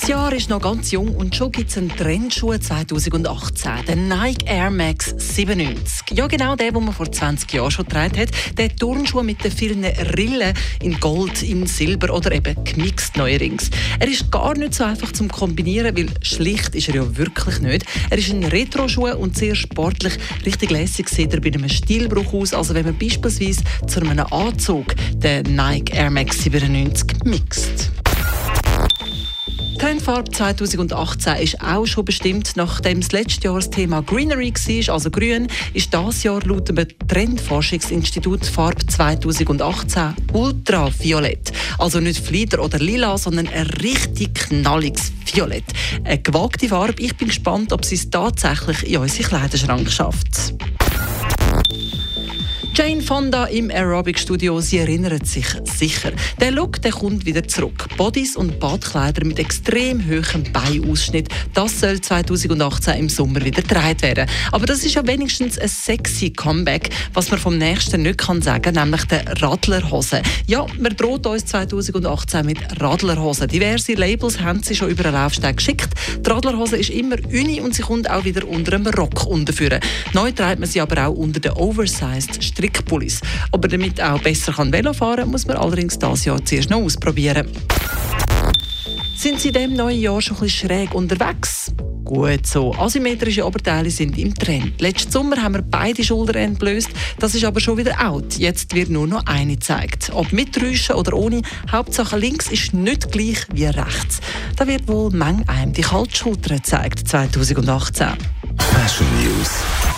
Das Jahr ist noch ganz jung und schon gibt es einen Trendschuh 2018, den Nike Air Max 97. Ja, genau der, den man vor 20 Jahren schon getragen hat. Der Turnschuh mit den vielen Rillen in Gold, in Silber oder eben gemixt neuerdings. Er ist gar nicht so einfach zum Kombinieren, weil schlicht ist er ja wirklich nicht. Er ist ein Retro-Schuh und sehr sportlich. Richtig lässig sieht er bei einem Stilbruch aus, also wenn man beispielsweise zu einem Anzug den Nike Air Max 97 mixt. Trendfarbe 2018 ist auch schon bestimmt, nachdem das letzte Jahr das Thema Greenery war, also grün, ist das Jahr laut dem Trendforschungsinstitut Farbe 2018 ultraviolett. Also nicht Flieder oder Lila, sondern ein richtig knalliges Violett. Eine gewagte Farbe. Ich bin gespannt, ob sie es tatsächlich in unsere Kleiderschrank schafft. Jane Fonda im Aerobic-Studio, sie erinnert sich sicher. Der Look der kommt wieder zurück. Bodies und Badkleider mit extrem hohem Beiausschnitt, das soll 2018 im Sommer wieder getragen werden. Aber das ist ja wenigstens ein sexy Comeback, was man vom nächsten nicht kann sagen, nämlich der Radlerhose. Ja, man droht uns 2018 mit Radlerhosen. Diverse Labels haben sie schon über den Laufsteg geschickt. Die Radlerhose ist immer uni und sie kommt auch wieder unter einem Rock unterführen. Neu trägt man sie aber auch unter den Oversized Strick Strickpullis. Aber damit auch besser kann Velo fahren kann, muss man allerdings das Jahr zuerst noch ausprobieren. Sind Sie in diesem neuen Jahr schon ein bisschen schräg unterwegs? Gut so. Asymmetrische Oberteile sind im Trend. Letzten Sommer haben wir beide Schultern entblößt. Das ist aber schon wieder out. Jetzt wird nur noch eine gezeigt. Ob mit Rüschen oder ohne, Hauptsache links ist nicht gleich wie rechts. Da wird wohl Menge einem die Kaltschulter gezeigt 2018. Fashion News.